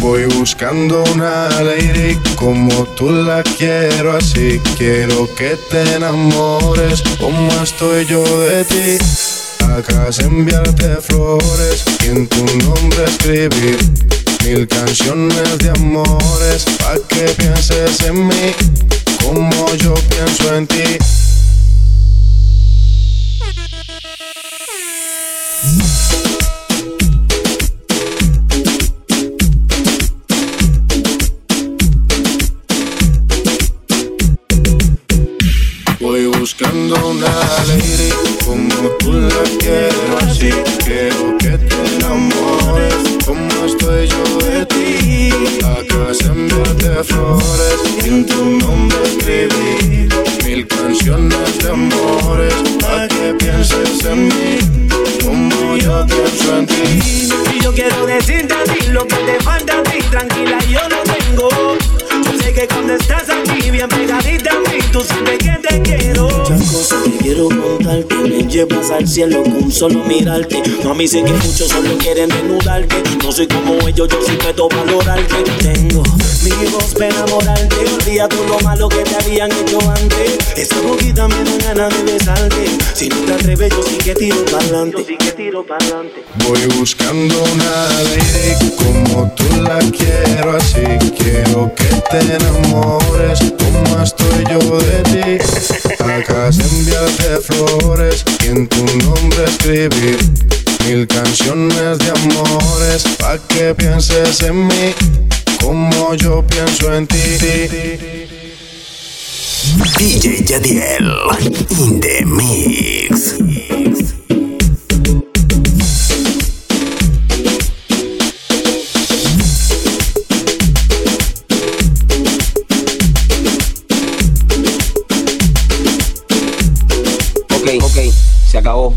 Voy buscando una lady como tú la quiero así. Quiero que te enamores como estoy yo de ti. Acá enviarte flores y en tu nombre escribir mil canciones de amores pa que pienses en mí como yo pienso en ti. Buscando una lady como tú la quiero así. Quiero que te enamores como estoy yo de ti. Acá sembrarte flores y en tu nombre escribir mil canciones de amores para que pienses en mí como yo pienso en ti. Y yo quiero decirte a ti lo que te falta te quiero. Muchas cosas que quiero contarte, me llevas al cielo con solo mirarte. Mami sé que muchos solo quieren desnudarte, no soy como ellos, yo sí puedo valorarte. Tengo mi voz para enamorarte, olvida todo lo malo que te habían hecho antes. Esa boquita me da ganas de besarte, si no te atreves yo sí que tiro para adelante. Yo sí que tiro para adelante. Voy buscando una lady como tú la quiero así. Quiero que te enamores Enviarte flores y en tu nombre escribir mil canciones de amores pa que pienses en mí como yo pienso en ti. DJ Yadiel in the. Ok, ok, se acabó.